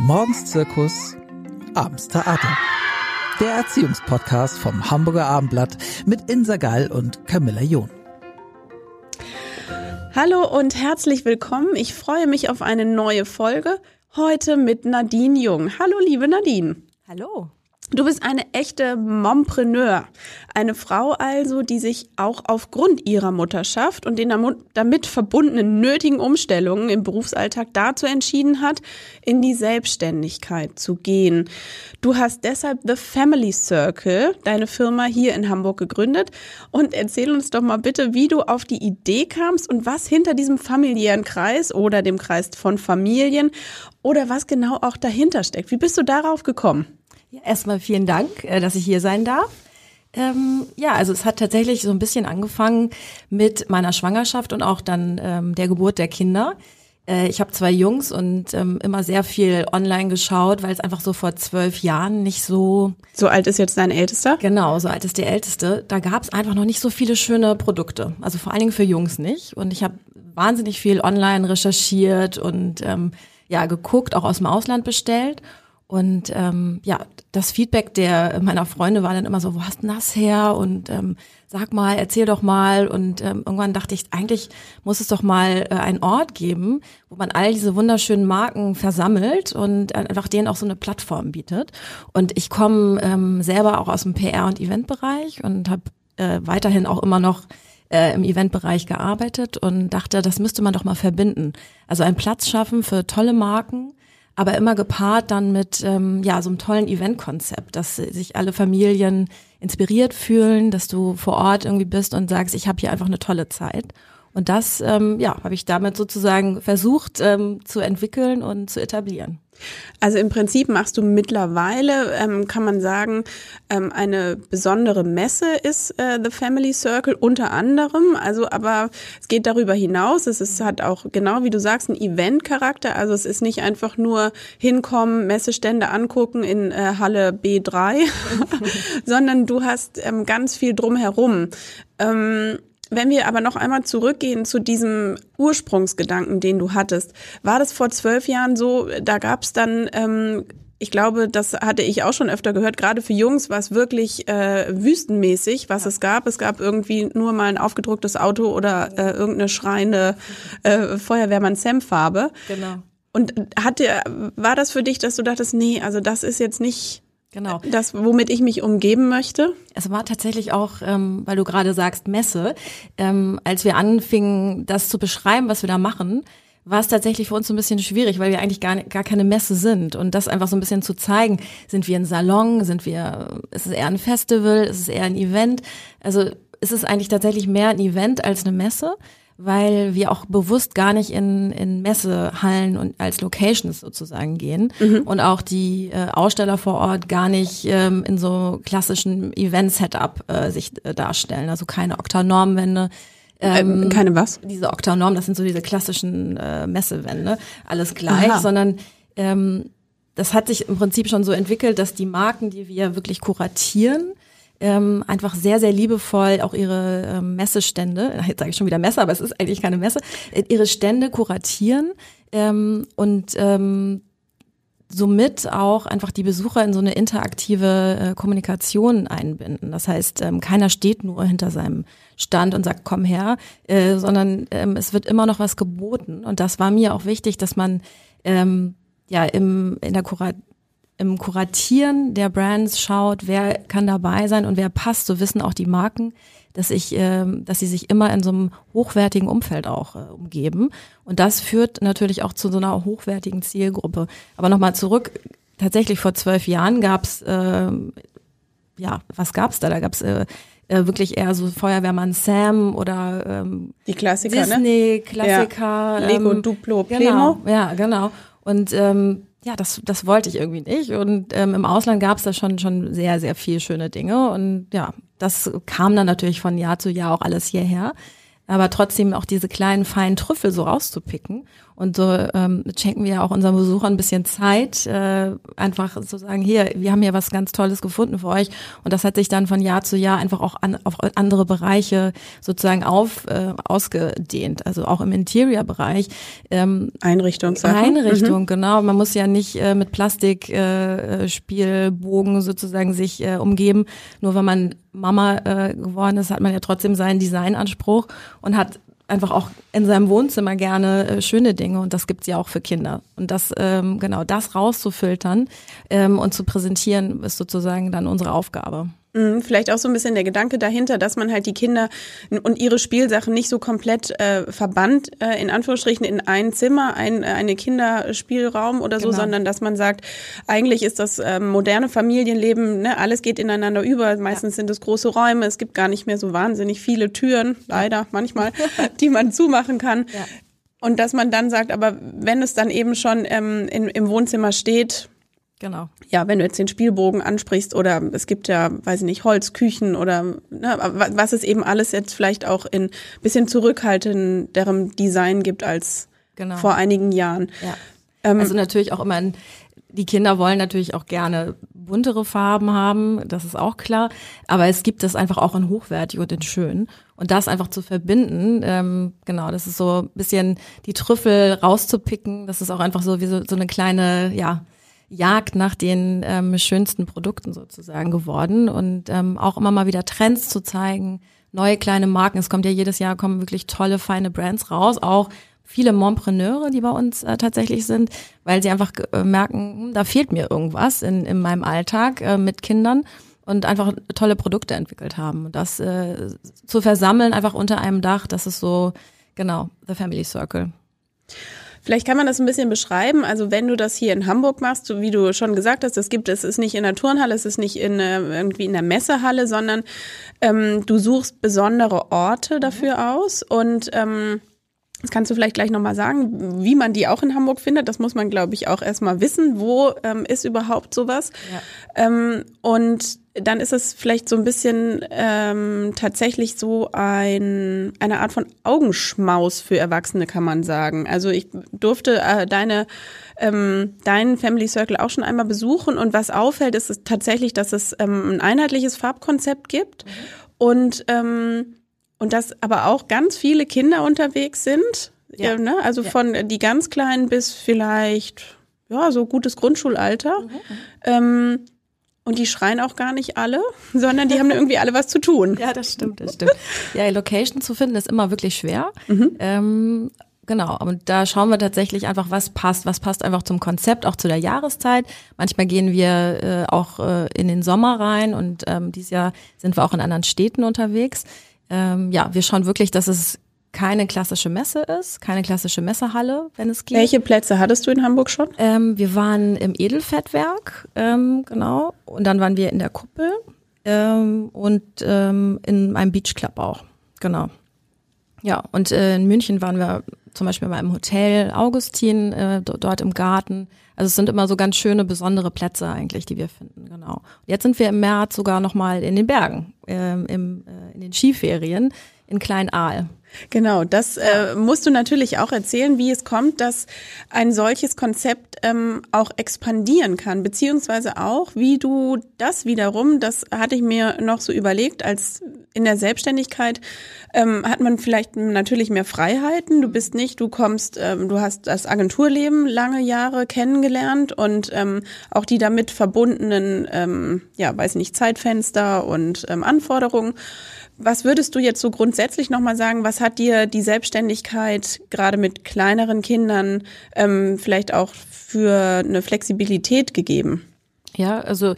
Morgens Zirkus, abends Theater. Der Erziehungspodcast vom Hamburger Abendblatt mit Insa Gall und Camilla John. Hallo und herzlich willkommen. Ich freue mich auf eine neue Folge. Heute mit Nadine Jung. Hallo, liebe Nadine. Hallo. Du bist eine echte Mompreneur. Eine Frau also, die sich auch aufgrund ihrer Mutterschaft und den damit verbundenen nötigen Umstellungen im Berufsalltag dazu entschieden hat, in die Selbstständigkeit zu gehen. Du hast deshalb The Family Circle, deine Firma hier in Hamburg gegründet. Und erzähl uns doch mal bitte, wie du auf die Idee kamst und was hinter diesem familiären Kreis oder dem Kreis von Familien oder was genau auch dahinter steckt. Wie bist du darauf gekommen? Ja, erstmal vielen Dank, äh, dass ich hier sein darf. Ähm, ja, also es hat tatsächlich so ein bisschen angefangen mit meiner Schwangerschaft und auch dann ähm, der Geburt der Kinder. Äh, ich habe zwei Jungs und ähm, immer sehr viel online geschaut, weil es einfach so vor zwölf Jahren nicht so. So alt ist jetzt dein Ältester? Genau, so alt ist der Älteste. Da gab es einfach noch nicht so viele schöne Produkte. Also vor allen Dingen für Jungs nicht. Und ich habe wahnsinnig viel online recherchiert und ähm, ja geguckt, auch aus dem Ausland bestellt. Und ähm, ja, das Feedback der meiner Freunde war dann immer so, wo hast du das her? Und ähm, sag mal, erzähl doch mal. Und ähm, irgendwann dachte ich, eigentlich muss es doch mal äh, einen Ort geben, wo man all diese wunderschönen Marken versammelt und einfach denen auch so eine Plattform bietet. Und ich komme ähm, selber auch aus dem PR- und Eventbereich und habe äh, weiterhin auch immer noch äh, im Eventbereich gearbeitet und dachte, das müsste man doch mal verbinden. Also einen Platz schaffen für tolle Marken aber immer gepaart dann mit ähm, ja so einem tollen Eventkonzept, dass sich alle Familien inspiriert fühlen, dass du vor Ort irgendwie bist und sagst, ich habe hier einfach eine tolle Zeit. Und das ähm, ja habe ich damit sozusagen versucht ähm, zu entwickeln und zu etablieren. Also im Prinzip machst du mittlerweile, ähm, kann man sagen, ähm, eine besondere Messe ist äh, The Family Circle unter anderem. Also, aber es geht darüber hinaus. Es ist, hat auch genau wie du sagst einen Event-Charakter. Also es ist nicht einfach nur hinkommen, Messestände angucken in äh, Halle B3, sondern du hast ähm, ganz viel drumherum. Ähm, wenn wir aber noch einmal zurückgehen zu diesem Ursprungsgedanken, den du hattest, war das vor zwölf Jahren so, da gab es dann ähm, ich glaube, das hatte ich auch schon öfter gehört. Gerade für Jungs war es wirklich äh, wüstenmäßig, was ja. es gab. Es gab irgendwie nur mal ein aufgedrucktes Auto oder äh, irgendeine schreiende äh, Feuerwehrmann-Sam-Farbe. Genau. Und hatte, war das für dich, dass du dachtest, nee, also das ist jetzt nicht Genau. Das, womit ich mich umgeben möchte? Es war tatsächlich auch, ähm, weil du gerade sagst, Messe. Ähm, als wir anfingen, das zu beschreiben, was wir da machen, war es tatsächlich für uns so ein bisschen schwierig, weil wir eigentlich gar, gar keine Messe sind. Und das einfach so ein bisschen zu zeigen, sind wir ein Salon, sind wir, ist es eher ein Festival, ist es eher ein Event? Also ist es eigentlich tatsächlich mehr ein Event als eine Messe weil wir auch bewusst gar nicht in, in Messehallen und als Locations sozusagen gehen mhm. und auch die äh, Aussteller vor Ort gar nicht ähm, in so klassischen Event-Setup äh, sich äh, darstellen, also keine Oktanormwände. Ähm, keine was? Diese Oktanorm, das sind so diese klassischen äh, Messewände, alles gleich, Aha. sondern ähm, das hat sich im Prinzip schon so entwickelt, dass die Marken, die wir wirklich kuratieren, ähm, einfach sehr, sehr liebevoll auch ihre ähm, Messestände, jetzt sage ich schon wieder Messe, aber es ist eigentlich keine Messe, äh, ihre Stände kuratieren ähm, und ähm, somit auch einfach die Besucher in so eine interaktive äh, Kommunikation einbinden. Das heißt, ähm, keiner steht nur hinter seinem Stand und sagt, komm her, äh, sondern ähm, es wird immer noch was geboten. Und das war mir auch wichtig, dass man ähm, ja im, in der Kurat im Kuratieren der Brands schaut, wer kann dabei sein und wer passt, so wissen auch die Marken, dass ich, äh, dass sie sich immer in so einem hochwertigen Umfeld auch äh, umgeben. Und das führt natürlich auch zu so einer hochwertigen Zielgruppe. Aber nochmal zurück, tatsächlich vor zwölf Jahren gab's äh, ja, was gab's da? Da gab's äh, äh, wirklich eher so Feuerwehrmann Sam oder ähm, die Klassiker, ne? Disney, Klassiker, ja. Lego, ähm, Duplo, Plemo. Genau, ja, genau. Und ähm, ja, das, das wollte ich irgendwie nicht. Und ähm, im Ausland gab es da schon, schon sehr, sehr viel schöne Dinge. Und ja, das kam dann natürlich von Jahr zu Jahr auch alles hierher. aber trotzdem auch diese kleinen feinen Trüffel so rauszupicken. Und so ähm, schenken wir auch unseren Besuchern ein bisschen Zeit, äh, einfach zu sagen, hier, wir haben hier was ganz Tolles gefunden für euch. Und das hat sich dann von Jahr zu Jahr einfach auch an, auf andere Bereiche sozusagen auf äh, ausgedehnt. Also auch im Interior-Bereich. Ähm, Einrichtung. Einrichtung, mhm. genau. Man muss ja nicht äh, mit Plastikspielbogen äh, sozusagen sich äh, umgeben. Nur wenn man Mama äh, geworden ist, hat man ja trotzdem seinen Designanspruch und hat einfach auch in seinem Wohnzimmer gerne äh, schöne Dinge und das gibt's ja auch für Kinder. Und das, ähm, genau, das rauszufiltern ähm, und zu präsentieren, ist sozusagen dann unsere Aufgabe. Mhm, vielleicht auch so ein bisschen der Gedanke dahinter, dass man halt die Kinder und ihre Spielsachen nicht so komplett äh, verbannt, äh, in Anführungsstrichen, in ein Zimmer, ein, äh, eine Kinderspielraum oder so, genau. sondern dass man sagt, eigentlich ist das äh, moderne Familienleben, ne, alles geht ineinander über. Meistens ja. sind es große Räume, es gibt gar nicht mehr so wahnsinnig viele Türen, leider manchmal, die man zumachen kann. Ja. Und dass man dann sagt, aber wenn es dann eben schon ähm, in, im Wohnzimmer steht, Genau. Ja, wenn du jetzt den Spielbogen ansprichst oder es gibt ja, weiß ich nicht, Holzküchen oder ne, was es eben alles jetzt vielleicht auch in bisschen zurückhaltenderem Design gibt als genau. vor einigen Jahren. Ja. Ähm, also natürlich auch immer, ein, die Kinder wollen natürlich auch gerne buntere Farben haben, das ist auch klar. Aber es gibt das einfach auch in hochwertig und in schön. Und das einfach zu verbinden, ähm, genau, das ist so ein bisschen die Trüffel rauszupicken. Das ist auch einfach so wie so, so eine kleine, ja, Jagd nach den ähm, schönsten Produkten sozusagen geworden und ähm, auch immer mal wieder Trends zu zeigen, neue kleine Marken. Es kommt ja jedes Jahr kommen wirklich tolle, feine Brands raus, auch viele Mompreneure, die bei uns äh, tatsächlich sind, weil sie einfach äh, merken, hm, da fehlt mir irgendwas in, in meinem Alltag äh, mit Kindern und einfach tolle Produkte entwickelt haben. Und das äh, zu versammeln einfach unter einem Dach, das ist so, genau, The Family Circle. Vielleicht kann man das ein bisschen beschreiben. Also wenn du das hier in Hamburg machst, so wie du schon gesagt hast, es gibt, es ist nicht in der Turnhalle, es ist nicht in äh, irgendwie in der Messehalle, sondern ähm, du suchst besondere Orte dafür aus und ähm, das kannst du vielleicht gleich nochmal sagen, wie man die auch in Hamburg findet. Das muss man, glaube ich, auch erstmal wissen. Wo ähm, ist überhaupt sowas? Ja. Ähm, und dann ist es vielleicht so ein bisschen ähm, tatsächlich so ein, eine Art von Augenschmaus für Erwachsene, kann man sagen. Also ich durfte äh, deine ähm, deinen Family Circle auch schon einmal besuchen und was auffällt, ist es tatsächlich, dass es ähm, ein einheitliches Farbkonzept gibt mhm. und ähm, und dass aber auch ganz viele Kinder unterwegs sind. Ja. Äh, ne? Also ja. von die ganz Kleinen bis vielleicht ja so gutes Grundschulalter. Mhm. Ähm, und die schreien auch gar nicht alle, sondern die haben irgendwie alle was zu tun. Ja, das stimmt, das stimmt. Ja, Location zu finden ist immer wirklich schwer. Mhm. Ähm, genau, und da schauen wir tatsächlich einfach, was passt. Was passt einfach zum Konzept, auch zu der Jahreszeit. Manchmal gehen wir äh, auch äh, in den Sommer rein und ähm, dieses Jahr sind wir auch in anderen Städten unterwegs. Ähm, ja, wir schauen wirklich, dass es keine klassische Messe ist, keine klassische Messehalle, wenn es geht. Welche Plätze hattest du in Hamburg schon? Ähm, wir waren im Edelfettwerk, ähm, genau, und dann waren wir in der Kuppel ähm, und ähm, in einem Beachclub auch, genau. Ja, und äh, in München waren wir zum Beispiel bei einem Hotel Augustin, äh, dort im Garten. Also es sind immer so ganz schöne, besondere Plätze eigentlich, die wir finden, genau. Jetzt sind wir im März sogar nochmal in den Bergen, ähm, im, äh, in den Skiferien in Klein-Aal. Genau, das äh, musst du natürlich auch erzählen, wie es kommt, dass ein solches Konzept ähm, auch expandieren kann, beziehungsweise auch, wie du das wiederum, das hatte ich mir noch so überlegt, als in der Selbstständigkeit ähm, hat man vielleicht natürlich mehr Freiheiten. Du bist nicht, du kommst, ähm, du hast das Agenturleben lange Jahre kennengelernt und ähm, auch die damit verbundenen, ähm, ja, weiß nicht, Zeitfenster und ähm, Anforderungen. Was würdest du jetzt so grundsätzlich nochmal sagen, was hat dir die Selbstständigkeit gerade mit kleineren Kindern ähm, vielleicht auch für eine Flexibilität gegeben? Ja, also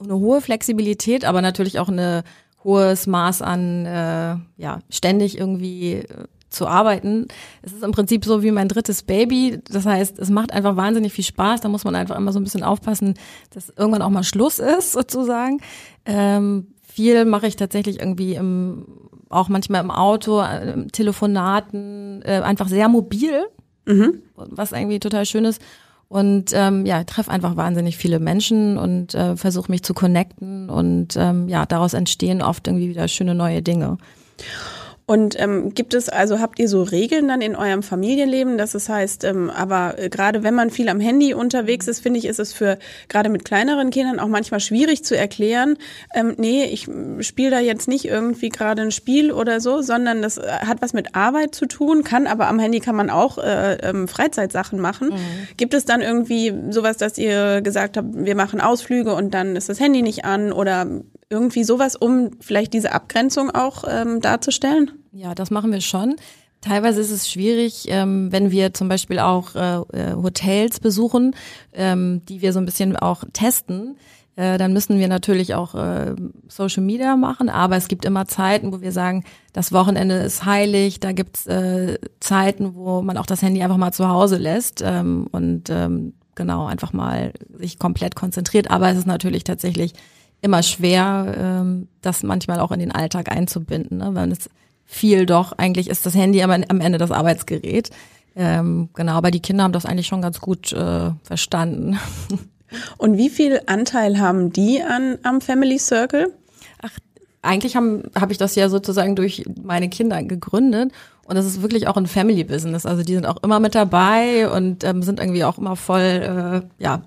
eine hohe Flexibilität, aber natürlich auch ein hohes Maß an, äh, ja, ständig irgendwie äh, zu arbeiten. Es ist im Prinzip so wie mein drittes Baby. Das heißt, es macht einfach wahnsinnig viel Spaß. Da muss man einfach immer so ein bisschen aufpassen, dass irgendwann auch mal Schluss ist, sozusagen. Ähm, viel mache ich tatsächlich irgendwie im, auch manchmal im Auto, äh, Telefonaten, äh, einfach sehr mobil, mhm. was irgendwie total schön ist. Und ähm, ja, treffe einfach wahnsinnig viele Menschen und äh, versuche mich zu connecten und ähm, ja, daraus entstehen oft irgendwie wieder schöne neue Dinge. Und ähm, gibt es, also habt ihr so Regeln dann in eurem Familienleben, dass es heißt, ähm, aber äh, gerade wenn man viel am Handy unterwegs ist, finde ich, ist es für gerade mit kleineren Kindern auch manchmal schwierig zu erklären, ähm, nee, ich spiele da jetzt nicht irgendwie gerade ein Spiel oder so, sondern das äh, hat was mit Arbeit zu tun, kann aber am Handy kann man auch äh, ähm, Freizeitsachen machen. Mhm. Gibt es dann irgendwie sowas, dass ihr gesagt habt, wir machen Ausflüge und dann ist das Handy nicht an oder irgendwie sowas, um vielleicht diese Abgrenzung auch ähm, darzustellen? Ja, das machen wir schon. Teilweise ist es schwierig, ähm, wenn wir zum Beispiel auch äh, äh, Hotels besuchen, ähm, die wir so ein bisschen auch testen. Äh, dann müssen wir natürlich auch äh, Social Media machen, aber es gibt immer Zeiten, wo wir sagen, das Wochenende ist heilig, da gibt's äh, Zeiten, wo man auch das Handy einfach mal zu Hause lässt ähm, und ähm, genau einfach mal sich komplett konzentriert. Aber es ist natürlich tatsächlich immer schwer, ähm, das manchmal auch in den Alltag einzubinden, ne? weil es viel doch, eigentlich ist das Handy aber am Ende das Arbeitsgerät. Ähm, genau, aber die Kinder haben das eigentlich schon ganz gut äh, verstanden. Und wie viel Anteil haben die an am Family Circle? Ach, eigentlich habe hab ich das ja sozusagen durch meine Kinder gegründet und das ist wirklich auch ein Family Business. Also die sind auch immer mit dabei und ähm, sind irgendwie auch immer voll, äh, ja,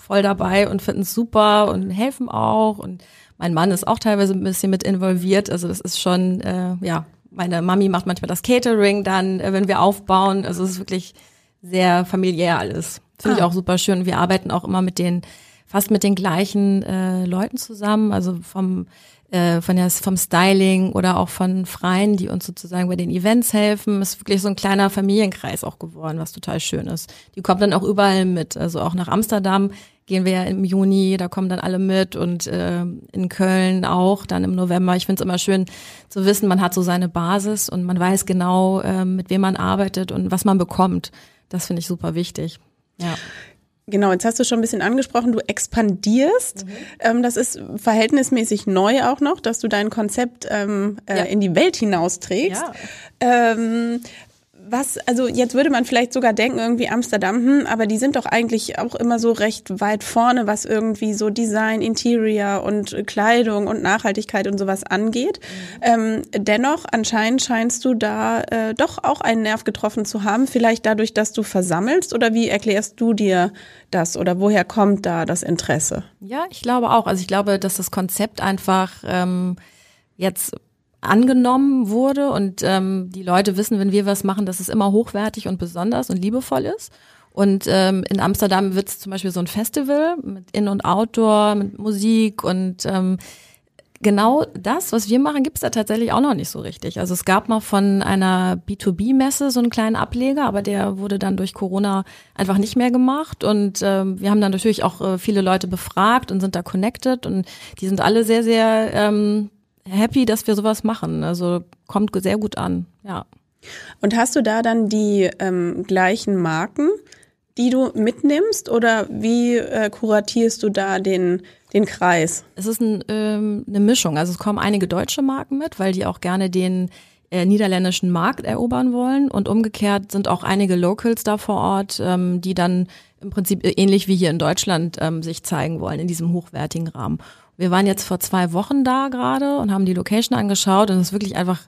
voll dabei und finden es super und helfen auch. Und mein Mann ist auch teilweise ein bisschen mit involviert. Also das ist schon, äh, ja, meine Mami macht manchmal das Catering dann, äh, wenn wir aufbauen. Also es ist wirklich sehr familiär alles. Finde ah. ich auch super schön. Wir arbeiten auch immer mit den, fast mit den gleichen äh, Leuten zusammen. Also vom äh, von der, vom Styling oder auch von Freien, die uns sozusagen bei den Events helfen. Ist wirklich so ein kleiner Familienkreis auch geworden, was total schön ist. Die kommt dann auch überall mit. Also auch nach Amsterdam gehen wir ja im Juni, da kommen dann alle mit und äh, in Köln auch dann im November. Ich finde es immer schön zu wissen, man hat so seine Basis und man weiß genau, äh, mit wem man arbeitet und was man bekommt. Das finde ich super wichtig. Ja. Genau, jetzt hast du schon ein bisschen angesprochen, du expandierst. Mhm. Ähm, das ist verhältnismäßig neu auch noch, dass du dein Konzept ähm, äh, ja. in die Welt hinausträgst. Ja. Ähm, was, also jetzt würde man vielleicht sogar denken, irgendwie Amsterdam, hm, aber die sind doch eigentlich auch immer so recht weit vorne, was irgendwie so Design, Interior und Kleidung und Nachhaltigkeit und sowas angeht. Mhm. Ähm, dennoch, anscheinend scheinst du da äh, doch auch einen Nerv getroffen zu haben, vielleicht dadurch, dass du versammelst oder wie erklärst du dir das oder woher kommt da das Interesse? Ja, ich glaube auch. Also ich glaube, dass das Konzept einfach ähm, jetzt angenommen wurde und ähm, die Leute wissen, wenn wir was machen, dass es immer hochwertig und besonders und liebevoll ist. Und ähm, in Amsterdam wird es zum Beispiel so ein Festival mit In- und Outdoor, mit Musik und ähm, genau das, was wir machen, gibt es da tatsächlich auch noch nicht so richtig. Also es gab mal von einer B2B-Messe so einen kleinen Ableger, aber der wurde dann durch Corona einfach nicht mehr gemacht. Und ähm, wir haben dann natürlich auch äh, viele Leute befragt und sind da connected und die sind alle sehr, sehr ähm, happy, dass wir sowas machen. Also kommt sehr gut an, ja. Und hast du da dann die ähm, gleichen Marken, die du mitnimmst oder wie äh, kuratierst du da den, den Kreis? Es ist ein, ähm, eine Mischung. Also es kommen einige deutsche Marken mit, weil die auch gerne den äh, niederländischen Markt erobern wollen und umgekehrt sind auch einige Locals da vor Ort, ähm, die dann im Prinzip ähnlich wie hier in Deutschland ähm, sich zeigen wollen in diesem hochwertigen Rahmen. Wir waren jetzt vor zwei Wochen da gerade und haben die Location angeschaut und es ist wirklich einfach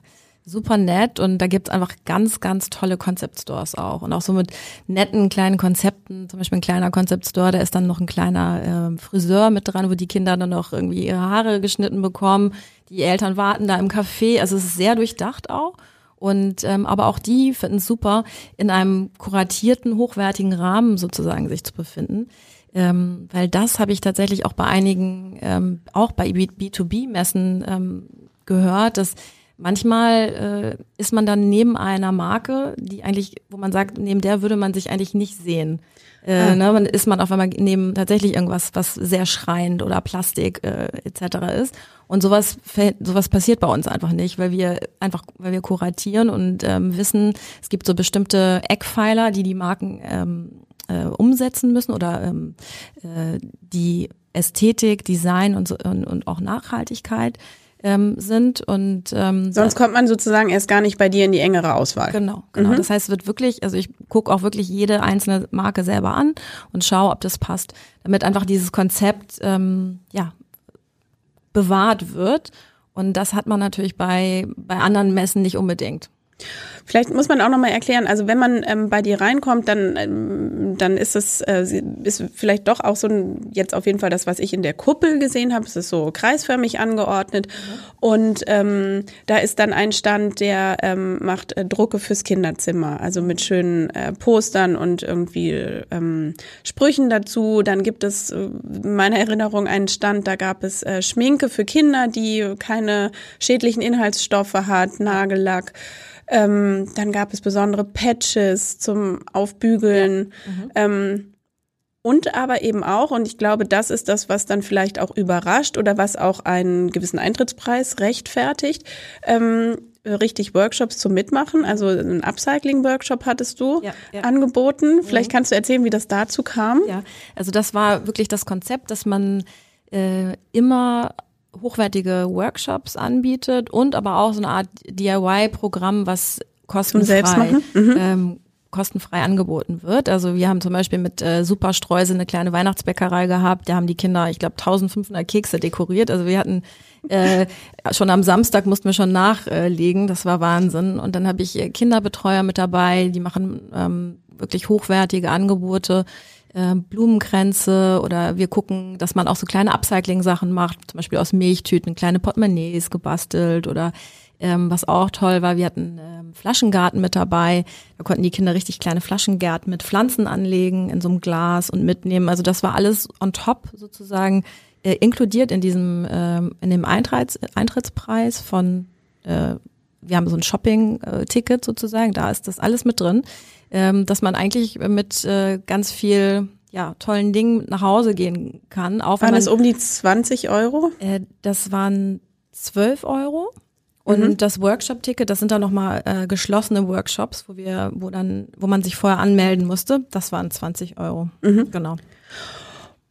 super nett und da gibt's einfach ganz, ganz tolle Concept Stores auch und auch so mit netten kleinen Konzepten, zum Beispiel ein kleiner Concept Store, da ist dann noch ein kleiner äh, Friseur mit dran, wo die Kinder dann noch irgendwie ihre Haare geschnitten bekommen, die Eltern warten da im Café, also es ist sehr durchdacht auch und ähm, aber auch die finden es super, in einem kuratierten, hochwertigen Rahmen sozusagen sich zu befinden. Ähm, weil das habe ich tatsächlich auch bei einigen, ähm, auch bei B2B-Messen ähm, gehört, dass manchmal äh, ist man dann neben einer Marke, die eigentlich, wo man sagt, neben der würde man sich eigentlich nicht sehen. Äh, ah. ne, man ist man auf einmal neben tatsächlich irgendwas, was sehr schreiend oder Plastik äh, etc. ist. Und sowas, sowas passiert bei uns einfach nicht, weil wir einfach, weil wir kuratieren und ähm, wissen, es gibt so bestimmte Eckpfeiler, die die Marken ähm, äh, umsetzen müssen oder ähm, äh, die Ästhetik, Design und, so, und, und auch Nachhaltigkeit ähm, sind und ähm, sonst kommt man sozusagen erst gar nicht bei dir in die engere Auswahl. Genau, genau. Mhm. Das heißt, es wird wirklich, also ich gucke auch wirklich jede einzelne Marke selber an und schaue, ob das passt, damit einfach dieses Konzept ähm, ja bewahrt wird Und das hat man natürlich bei, bei anderen Messen nicht unbedingt. Vielleicht muss man auch nochmal erklären, also wenn man ähm, bei dir reinkommt, dann, ähm, dann ist es äh, ist vielleicht doch auch so ein, jetzt auf jeden Fall das, was ich in der Kuppel gesehen habe, es ist so kreisförmig angeordnet mhm. und ähm, da ist dann ein Stand, der ähm, macht äh, Drucke fürs Kinderzimmer, also mit schönen äh, Postern und irgendwie ähm, Sprüchen dazu. Dann gibt es äh, in meiner Erinnerung einen Stand, da gab es äh, Schminke für Kinder, die keine schädlichen Inhaltsstoffe hat, Nagellack. Ähm, dann gab es besondere Patches zum Aufbügeln. Ja. Mhm. Ähm, und aber eben auch, und ich glaube, das ist das, was dann vielleicht auch überrascht oder was auch einen gewissen Eintrittspreis rechtfertigt, ähm, richtig Workshops zum Mitmachen. Also einen Upcycling-Workshop hattest du ja, ja. angeboten. Vielleicht mhm. kannst du erzählen, wie das dazu kam. Ja, also das war wirklich das Konzept, dass man äh, immer hochwertige Workshops anbietet und aber auch so eine Art DIY-Programm, was kostenfrei, mhm. ähm, kostenfrei angeboten wird. Also wir haben zum Beispiel mit äh, Superstreuse eine kleine Weihnachtsbäckerei gehabt. Da haben die Kinder, ich glaube, 1500 Kekse dekoriert. Also wir hatten äh, schon am Samstag mussten wir schon nachlegen. Das war Wahnsinn. Und dann habe ich äh, Kinderbetreuer mit dabei. Die machen ähm, wirklich hochwertige Angebote äh, Blumenkränze oder wir gucken, dass man auch so kleine Upcycling-Sachen macht, zum Beispiel aus Milchtüten kleine Portemonnaies gebastelt oder ähm, was auch toll war, wir hatten ähm, Flaschengarten mit dabei. Da konnten die Kinder richtig kleine Flaschengärten mit Pflanzen anlegen in so einem Glas und mitnehmen. Also das war alles on top sozusagen äh, inkludiert in diesem ähm, in dem Eintritts Eintrittspreis von äh, wir haben so ein Shopping-Ticket sozusagen, da ist das alles mit drin ähm, dass man eigentlich mit äh, ganz viel ja, tollen Dingen nach Hause gehen kann. Auch waren es um die 20 Euro? Äh, das waren 12 Euro. Und mhm. das Workshop-Ticket, das sind dann nochmal äh, geschlossene Workshops, wo wir, wo dann, wo man sich vorher anmelden musste. Das waren 20 Euro. Mhm. Genau.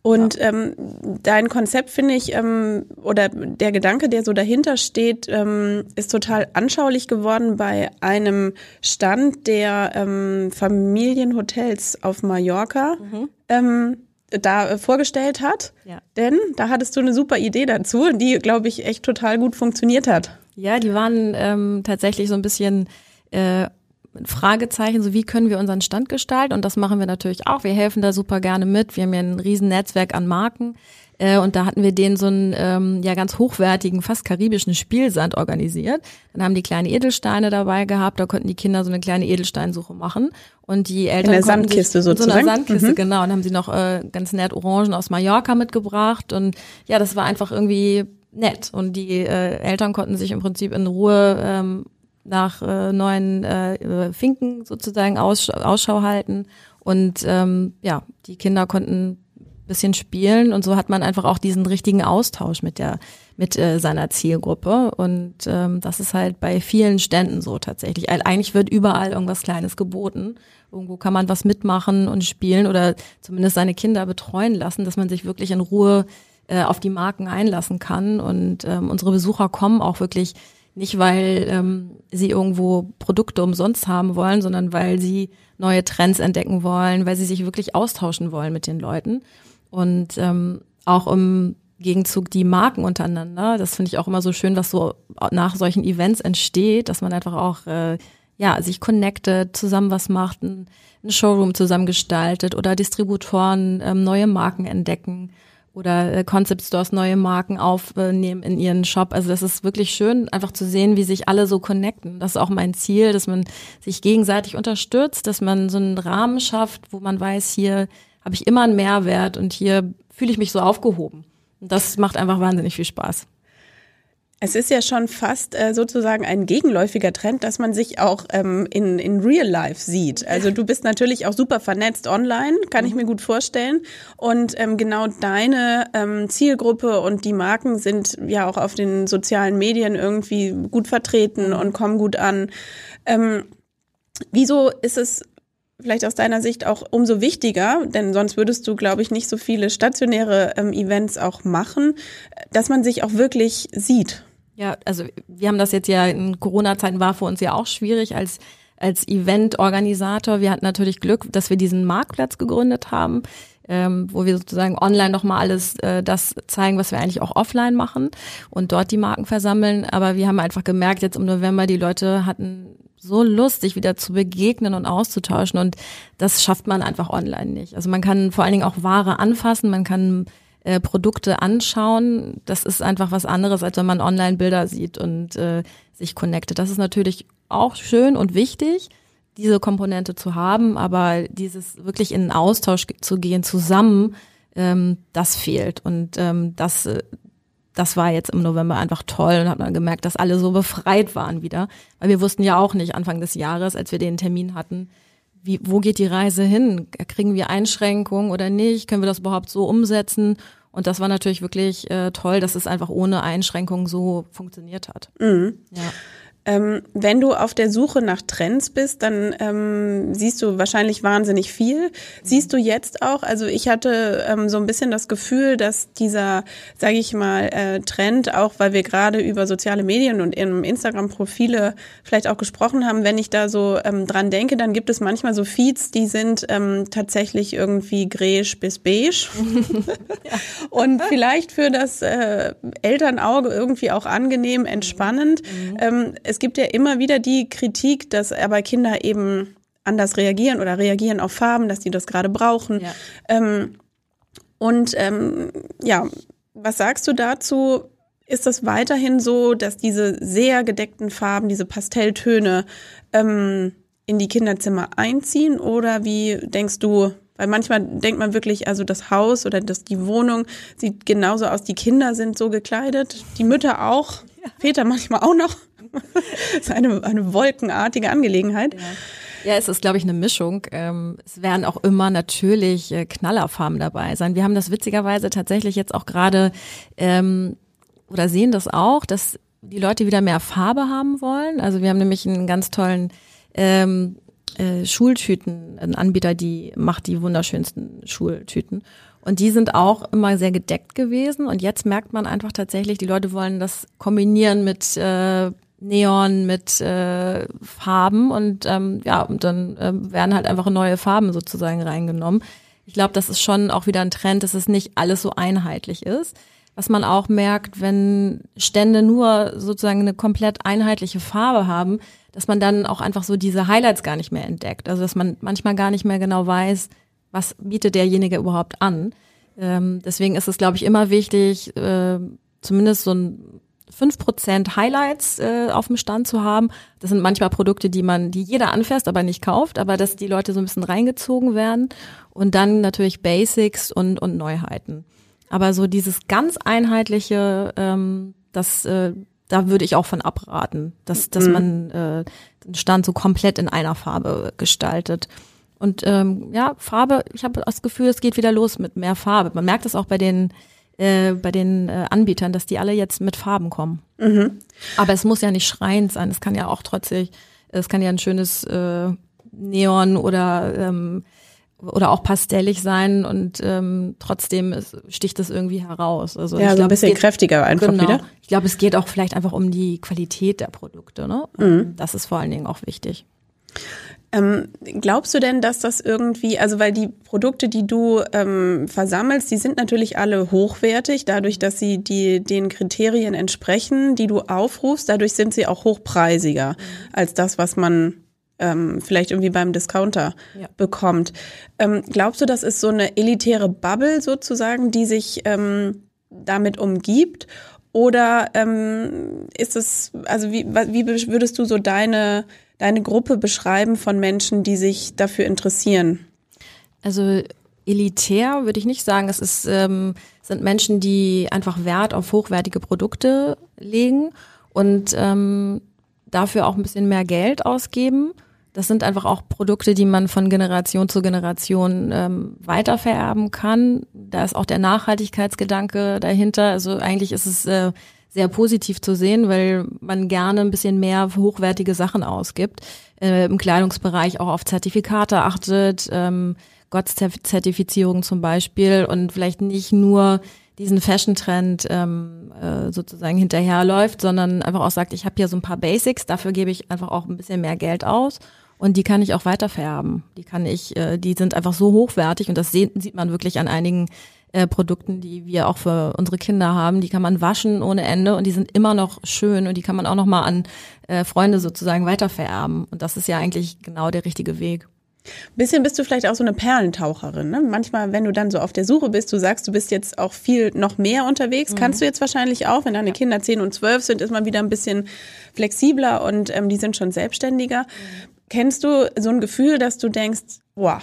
Und ja. ähm, dein Konzept finde ich, ähm, oder der Gedanke, der so dahinter steht, ähm, ist total anschaulich geworden bei einem Stand der ähm, Familienhotels auf Mallorca. Mhm. Ähm, da äh, vorgestellt hat. Ja. Denn da hattest du eine super Idee dazu, die, glaube ich, echt total gut funktioniert hat. Ja, die waren ähm, tatsächlich so ein bisschen äh, Fragezeichen, so wie können wir unseren Stand gestalten? Und das machen wir natürlich auch. Wir helfen da super gerne mit. Wir haben ja ein riesen Netzwerk an Marken. Äh, und da hatten wir denen so einen ähm, ja ganz hochwertigen, fast karibischen Spielsand organisiert. Dann haben die kleine Edelsteine dabei gehabt, da konnten die Kinder so eine kleine Edelsteinsuche machen. Und die Eltern In der Sandkiste sozusagen. So einer Sandkiste, mhm. genau. Und haben sie noch äh, ganz nett Orangen aus Mallorca mitgebracht. Und ja, das war einfach irgendwie nett. Und die äh, Eltern konnten sich im Prinzip in Ruhe ähm, nach äh, neuen äh, Finken sozusagen Aus, Ausschau halten. Und ähm, ja, die Kinder konnten bisschen spielen und so hat man einfach auch diesen richtigen Austausch mit der mit äh, seiner Zielgruppe und ähm, das ist halt bei vielen Ständen so tatsächlich. Eigentlich wird überall irgendwas Kleines geboten. Irgendwo kann man was mitmachen und spielen oder zumindest seine Kinder betreuen lassen, dass man sich wirklich in Ruhe äh, auf die Marken einlassen kann und ähm, unsere Besucher kommen auch wirklich nicht, weil ähm, sie irgendwo Produkte umsonst haben wollen, sondern weil sie neue Trends entdecken wollen, weil sie sich wirklich austauschen wollen mit den Leuten. Und ähm, auch im Gegenzug die Marken untereinander. Das finde ich auch immer so schön, was so nach solchen Events entsteht, dass man einfach auch äh, ja sich connectet, zusammen was macht, ein, ein Showroom zusammen gestaltet oder Distributoren ähm, neue Marken entdecken oder äh, Concept Stores neue Marken aufnehmen in ihren Shop. Also das ist wirklich schön, einfach zu sehen, wie sich alle so connecten. Das ist auch mein Ziel, dass man sich gegenseitig unterstützt, dass man so einen Rahmen schafft, wo man weiß, hier habe ich immer einen Mehrwert und hier fühle ich mich so aufgehoben. Und das macht einfach wahnsinnig viel Spaß. Es ist ja schon fast äh, sozusagen ein gegenläufiger Trend, dass man sich auch ähm, in, in Real Life sieht. Also du bist natürlich auch super vernetzt online, kann ich mir gut vorstellen. Und ähm, genau deine ähm, Zielgruppe und die Marken sind ja auch auf den sozialen Medien irgendwie gut vertreten und kommen gut an. Ähm, wieso ist es vielleicht aus deiner Sicht auch umso wichtiger, denn sonst würdest du, glaube ich, nicht so viele stationäre ähm, Events auch machen, dass man sich auch wirklich sieht? Ja, also wir haben das jetzt ja in Corona-Zeiten war für uns ja auch schwierig als als Eventorganisator, wir hatten natürlich Glück, dass wir diesen Marktplatz gegründet haben, ähm, wo wir sozusagen online nochmal alles äh, das zeigen, was wir eigentlich auch offline machen und dort die Marken versammeln. Aber wir haben einfach gemerkt, jetzt im November, die Leute hatten so Lust, sich wieder zu begegnen und auszutauschen und das schafft man einfach online nicht. Also man kann vor allen Dingen auch Ware anfassen, man kann äh, Produkte anschauen. Das ist einfach was anderes, als wenn man online Bilder sieht und äh, sich connectet. Das ist natürlich auch schön und wichtig diese Komponente zu haben, aber dieses wirklich in einen Austausch zu gehen zusammen, ähm, das fehlt. Und ähm, das, äh, das war jetzt im November einfach toll und hat man gemerkt, dass alle so befreit waren wieder. Weil wir wussten ja auch nicht Anfang des Jahres, als wir den Termin hatten, wie, wo geht die Reise hin? Kriegen wir Einschränkungen oder nicht? Können wir das überhaupt so umsetzen? Und das war natürlich wirklich äh, toll, dass es einfach ohne Einschränkungen so funktioniert hat. Mhm. Ja. Ähm, wenn du auf der Suche nach Trends bist, dann ähm, siehst du wahrscheinlich wahnsinnig viel. Siehst du jetzt auch, also ich hatte ähm, so ein bisschen das Gefühl, dass dieser, sage ich mal, äh, Trend, auch weil wir gerade über soziale Medien und Instagram-Profile vielleicht auch gesprochen haben, wenn ich da so ähm, dran denke, dann gibt es manchmal so Feeds, die sind ähm, tatsächlich irgendwie gräsch bis beige. ja. Und vielleicht für das äh, Elternauge irgendwie auch angenehm, entspannend. Mhm. Es gibt ja immer wieder die Kritik, dass aber Kinder eben anders reagieren oder reagieren auf Farben, dass die das gerade brauchen. Ja. Ähm, und ähm, ja, was sagst du dazu? Ist das weiterhin so, dass diese sehr gedeckten Farben, diese Pastelltöne ähm, in die Kinderzimmer einziehen? Oder wie denkst du, weil manchmal denkt man wirklich, also das Haus oder das, die Wohnung sieht genauso aus, die Kinder sind so gekleidet, die Mütter auch, ja. Väter manchmal auch noch. Das ist eine, eine wolkenartige Angelegenheit. Ja. Ja, es ist, glaube ich, eine Mischung. Ähm, es werden auch immer natürlich äh, Knallerfarben dabei sein. Wir haben das witzigerweise tatsächlich jetzt auch gerade ähm, oder sehen das auch, dass die Leute wieder mehr Farbe haben wollen. Also wir haben nämlich einen ganz tollen ähm, äh, Schultüten, ein Anbieter, die macht die wunderschönsten Schultüten. Und die sind auch immer sehr gedeckt gewesen. Und jetzt merkt man einfach tatsächlich, die Leute wollen das kombinieren mit äh, Neon mit äh, Farben und ähm, ja, und dann äh, werden halt einfach neue Farben sozusagen reingenommen. Ich glaube, das ist schon auch wieder ein Trend, dass es nicht alles so einheitlich ist. Was man auch merkt, wenn Stände nur sozusagen eine komplett einheitliche Farbe haben, dass man dann auch einfach so diese Highlights gar nicht mehr entdeckt. Also dass man manchmal gar nicht mehr genau weiß, was bietet derjenige überhaupt an. Ähm, deswegen ist es, glaube ich, immer wichtig, äh, zumindest so ein fünf Prozent Highlights äh, auf dem Stand zu haben. Das sind manchmal Produkte, die man, die jeder anfasst, aber nicht kauft, aber dass die Leute so ein bisschen reingezogen werden. Und dann natürlich Basics und, und Neuheiten. Aber so dieses ganz einheitliche, ähm, das, äh, da würde ich auch von abraten, dass, dass mhm. man äh, den Stand so komplett in einer Farbe gestaltet. Und ähm, ja, Farbe, ich habe das Gefühl, es geht wieder los mit mehr Farbe. Man merkt es auch bei den äh, bei den äh, Anbietern, dass die alle jetzt mit Farben kommen. Mhm. Aber es muss ja nicht schreiend sein. Es kann ja auch trotzdem, es kann ja ein schönes äh, Neon oder ähm, oder auch pastellig sein und ähm, trotzdem ist, sticht es irgendwie heraus. Also ja, so glaub, ein bisschen geht, kräftiger einfach genau, wieder. Ich glaube, es geht auch vielleicht einfach um die Qualität der Produkte. Ne? Mhm. Das ist vor allen Dingen auch wichtig. Ähm, glaubst du denn, dass das irgendwie, also weil die Produkte, die du ähm, versammelst, die sind natürlich alle hochwertig, dadurch, dass sie die, den Kriterien entsprechen, die du aufrufst, dadurch sind sie auch hochpreisiger mhm. als das, was man ähm, vielleicht irgendwie beim Discounter ja. bekommt. Ähm, glaubst du, das ist so eine elitäre Bubble sozusagen, die sich ähm, damit umgibt? Oder ähm, ist es, also wie, wie würdest du so deine deine Gruppe beschreiben von Menschen, die sich dafür interessieren? Also elitär würde ich nicht sagen. Es ist, ähm, sind Menschen, die einfach Wert auf hochwertige Produkte legen und ähm, dafür auch ein bisschen mehr Geld ausgeben. Das sind einfach auch Produkte, die man von Generation zu Generation ähm, weitervererben kann. Da ist auch der Nachhaltigkeitsgedanke dahinter. Also eigentlich ist es äh, sehr positiv zu sehen, weil man gerne ein bisschen mehr hochwertige Sachen ausgibt. Äh, Im Kleidungsbereich auch auf Zertifikate achtet, ähm, GOTS-Zertifizierung zum Beispiel und vielleicht nicht nur diesen Fashion-Trend ähm, äh, sozusagen hinterherläuft, sondern einfach auch sagt, ich habe hier so ein paar Basics, dafür gebe ich einfach auch ein bisschen mehr Geld aus und die kann ich auch weitervererben. Die kann ich, äh, die sind einfach so hochwertig und das sieht man wirklich an einigen äh, Produkten, die wir auch für unsere Kinder haben. Die kann man waschen ohne Ende und die sind immer noch schön und die kann man auch noch mal an äh, Freunde sozusagen weitervererben. Und das ist ja eigentlich genau der richtige Weg. Bisschen bist du vielleicht auch so eine Perlentaucherin. Ne? Manchmal, wenn du dann so auf der Suche bist, du sagst, du bist jetzt auch viel noch mehr unterwegs, mhm. kannst du jetzt wahrscheinlich auch, wenn deine ja. Kinder 10 und 12 sind, ist man wieder ein bisschen flexibler und ähm, die sind schon selbstständiger. Mhm. Kennst du so ein Gefühl, dass du denkst, boah,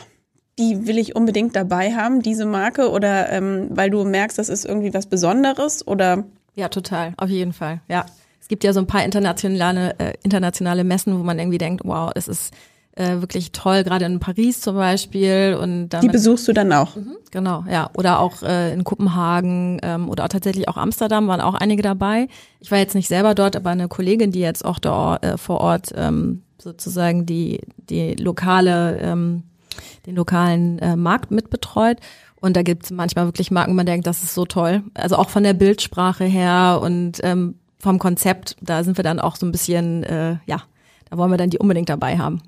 die will ich unbedingt dabei haben, diese Marke, oder ähm, weil du merkst, das ist irgendwie was Besonderes oder? Ja, total, auf jeden Fall. Ja, es gibt ja so ein paar internationale äh, internationale Messen, wo man irgendwie denkt, wow, es ist äh, wirklich toll, gerade in Paris zum Beispiel. Und damit, Die besuchst du dann auch? Mhm, genau, ja. Oder auch äh, in Kopenhagen ähm, oder auch tatsächlich auch Amsterdam waren auch einige dabei. Ich war jetzt nicht selber dort, aber eine Kollegin, die jetzt auch da äh, vor Ort ähm, sozusagen die, die lokale, ähm, den lokalen äh, Markt mitbetreut. Und da gibt es manchmal wirklich Marken, man denkt, das ist so toll. Also auch von der Bildsprache her und ähm, vom Konzept, da sind wir dann auch so ein bisschen, äh, ja, da wollen wir dann die unbedingt dabei haben.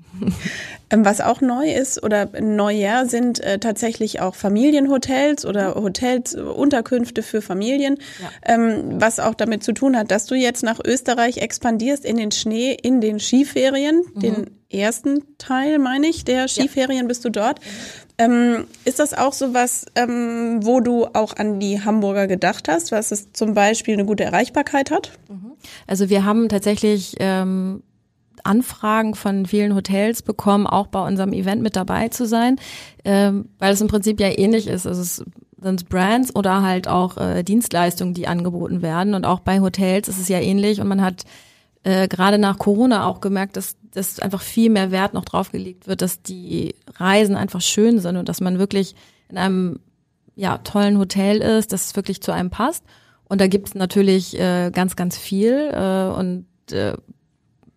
Ähm, was auch neu ist oder neuer sind äh, tatsächlich auch Familienhotels oder Hotels, Unterkünfte für Familien, ja. ähm, was auch damit zu tun hat, dass du jetzt nach Österreich expandierst in den Schnee, in den Skiferien, mhm. den ersten Teil, meine ich, der Skiferien ja. bist du dort. Ähm, ist das auch so was, ähm, wo du auch an die Hamburger gedacht hast, was es zum Beispiel eine gute Erreichbarkeit hat? Mhm. Also wir haben tatsächlich ähm, Anfragen von vielen Hotels bekommen, auch bei unserem Event mit dabei zu sein, ähm, weil es im Prinzip ja ähnlich ist. Also es sind Brands oder halt auch äh, Dienstleistungen, die angeboten werden. Und auch bei Hotels ist es ja ähnlich. Und man hat äh, gerade nach Corona auch gemerkt, dass, dass einfach viel mehr Wert noch draufgelegt wird, dass die Reisen einfach schön sind und dass man wirklich in einem ja, tollen Hotel ist, dass es wirklich zu einem passt. Und da gibt es natürlich äh, ganz, ganz viel. Äh, und äh,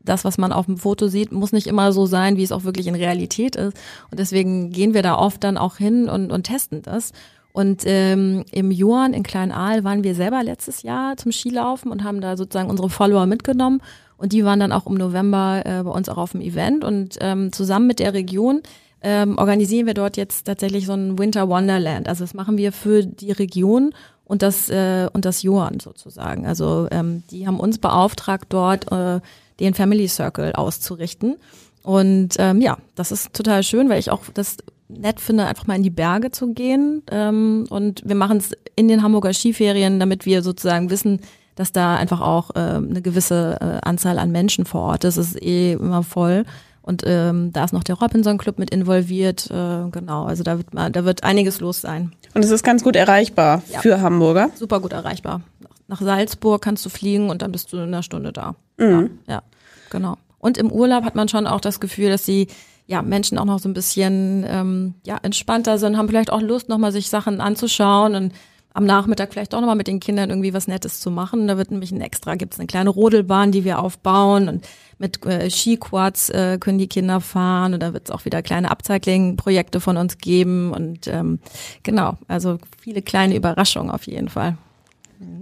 das, was man auf dem Foto sieht, muss nicht immer so sein, wie es auch wirklich in Realität ist. Und deswegen gehen wir da oft dann auch hin und, und testen das. Und ähm, im Juan in Kleinaal waren wir selber letztes Jahr zum Skilaufen und haben da sozusagen unsere Follower mitgenommen. Und die waren dann auch im November äh, bei uns auch auf dem Event. Und ähm, zusammen mit der Region ähm, organisieren wir dort jetzt tatsächlich so ein Winter Wonderland. Also das machen wir für die Region und das äh, und das Johann sozusagen. Also ähm, die haben uns beauftragt dort äh, den Family Circle auszurichten. Und ähm, ja, das ist total schön, weil ich auch das nett finde, einfach mal in die Berge zu gehen. Ähm, und wir machen es in den Hamburger Skiferien, damit wir sozusagen wissen, dass da einfach auch äh, eine gewisse äh, Anzahl an Menschen vor Ort ist. Es ist eh immer voll. Und ähm, da ist noch der Robinson Club mit involviert. Äh, genau, also da wird mal, da wird einiges los sein. Und es ist ganz gut erreichbar ja. für Hamburger. Super gut erreichbar. Nach Salzburg kannst du fliegen und dann bist du in einer Stunde da. Mhm. Ja, ja, genau. Und im Urlaub hat man schon auch das Gefühl, dass die ja, Menschen auch noch so ein bisschen ähm, ja, entspannter sind, haben vielleicht auch Lust, nochmal sich Sachen anzuschauen und am Nachmittag vielleicht auch nochmal mit den Kindern irgendwie was Nettes zu machen. Da wird nämlich ein extra, gibt's eine kleine Rodelbahn, die wir aufbauen und mit äh, Skiquads äh, können die Kinder fahren und da wird es auch wieder kleine Upcycling-Projekte von uns geben und ähm, genau, also viele kleine Überraschungen auf jeden Fall.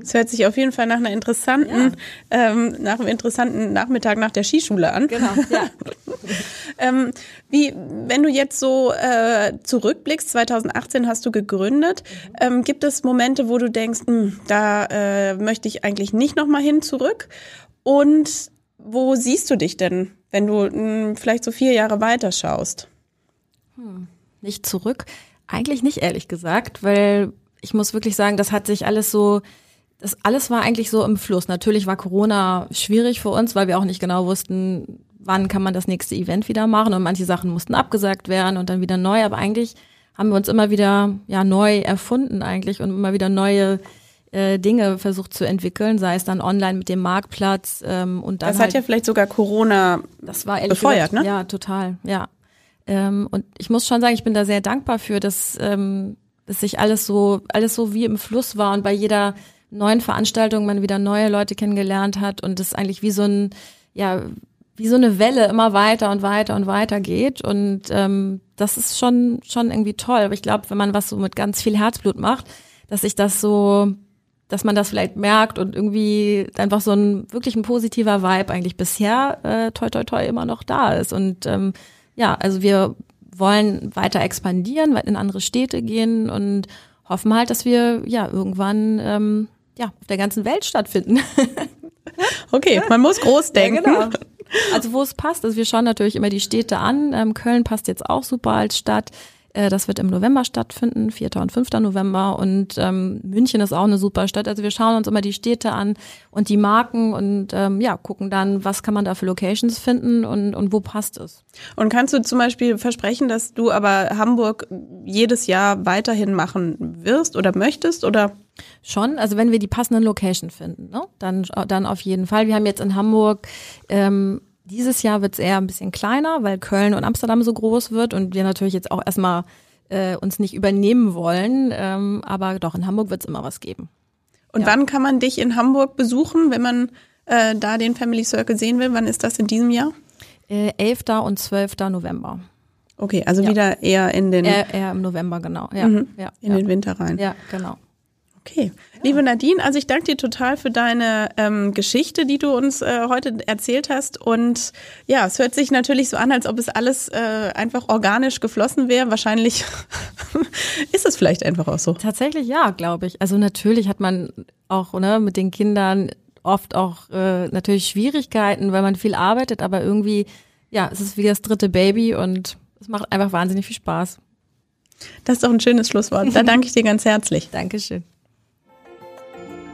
Es hört sich auf jeden Fall nach einer interessanten, ja. ähm, nach einem interessanten Nachmittag nach der Skischule an. Genau, ja. ähm, wie, wenn du jetzt so äh, zurückblickst, 2018 hast du gegründet, mhm. ähm, gibt es Momente, wo du denkst, mh, hm, da äh, möchte ich eigentlich nicht nochmal hin zurück? Und wo siehst du dich denn, wenn du mh, hm, vielleicht so vier Jahre weiter schaust? Hm, nicht zurück. Eigentlich nicht, ehrlich gesagt, weil ich muss wirklich sagen, das hat sich alles so das alles war eigentlich so im Fluss. Natürlich war Corona schwierig für uns, weil wir auch nicht genau wussten, wann kann man das nächste Event wieder machen und manche Sachen mussten abgesagt werden und dann wieder neu. Aber eigentlich haben wir uns immer wieder ja neu erfunden eigentlich und immer wieder neue äh, Dinge versucht zu entwickeln, sei es dann online mit dem Marktplatz ähm, und dann. Das halt, hat ja vielleicht sogar Corona das war befeuert, gesagt, ne? Ja, total, ja. Ähm, und ich muss schon sagen, ich bin da sehr dankbar für, dass, ähm, dass sich alles so alles so wie im Fluss war und bei jeder neuen Veranstaltungen man wieder neue Leute kennengelernt hat und es eigentlich wie so ein, ja, wie so eine Welle immer weiter und weiter und weiter geht. Und ähm, das ist schon, schon irgendwie toll. Aber ich glaube, wenn man was so mit ganz viel Herzblut macht, dass sich das so, dass man das vielleicht merkt und irgendwie einfach so ein wirklich ein positiver Vibe eigentlich bisher äh, toi toi toi immer noch da ist. Und ähm, ja, also wir wollen weiter expandieren, in andere Städte gehen und hoffen halt, dass wir ja irgendwann ähm, ja auf der ganzen Welt stattfinden. okay, man muss groß denken. Ja, genau. Also wo es passt, also wir schauen natürlich immer die Städte an. Ähm, Köln passt jetzt auch super als Stadt. Äh, das wird im November stattfinden, 4. und 5. November. Und ähm, München ist auch eine super Stadt. Also wir schauen uns immer die Städte an und die Marken und ähm, ja, gucken dann, was kann man da für Locations finden und, und wo passt es. Und kannst du zum Beispiel versprechen, dass du aber Hamburg jedes Jahr weiterhin machen wirst oder möchtest oder? Schon, also wenn wir die passenden Location finden, ne? dann, dann auf jeden Fall. Wir haben jetzt in Hamburg ähm, dieses Jahr wird es eher ein bisschen kleiner, weil Köln und Amsterdam so groß wird und wir natürlich jetzt auch erstmal äh, uns nicht übernehmen wollen. Ähm, aber doch, in Hamburg wird es immer was geben. Und ja. wann kann man dich in Hamburg besuchen, wenn man äh, da den Family Circle sehen will? Wann ist das in diesem Jahr? Äh, 11. und 12. November. Okay, also ja. wieder eher in den. Eher, eher im November, genau. Ja, mhm. ja in den Winter rein. Ja, genau. Okay. Liebe Nadine, also ich danke dir total für deine ähm, Geschichte, die du uns äh, heute erzählt hast. Und ja, es hört sich natürlich so an, als ob es alles äh, einfach organisch geflossen wäre. Wahrscheinlich ist es vielleicht einfach auch so. Tatsächlich ja, glaube ich. Also natürlich hat man auch ne, mit den Kindern oft auch äh, natürlich Schwierigkeiten, weil man viel arbeitet, aber irgendwie, ja, es ist wie das dritte Baby und es macht einfach wahnsinnig viel Spaß. Das ist doch ein schönes Schlusswort. Da danke ich dir ganz herzlich. Dankeschön.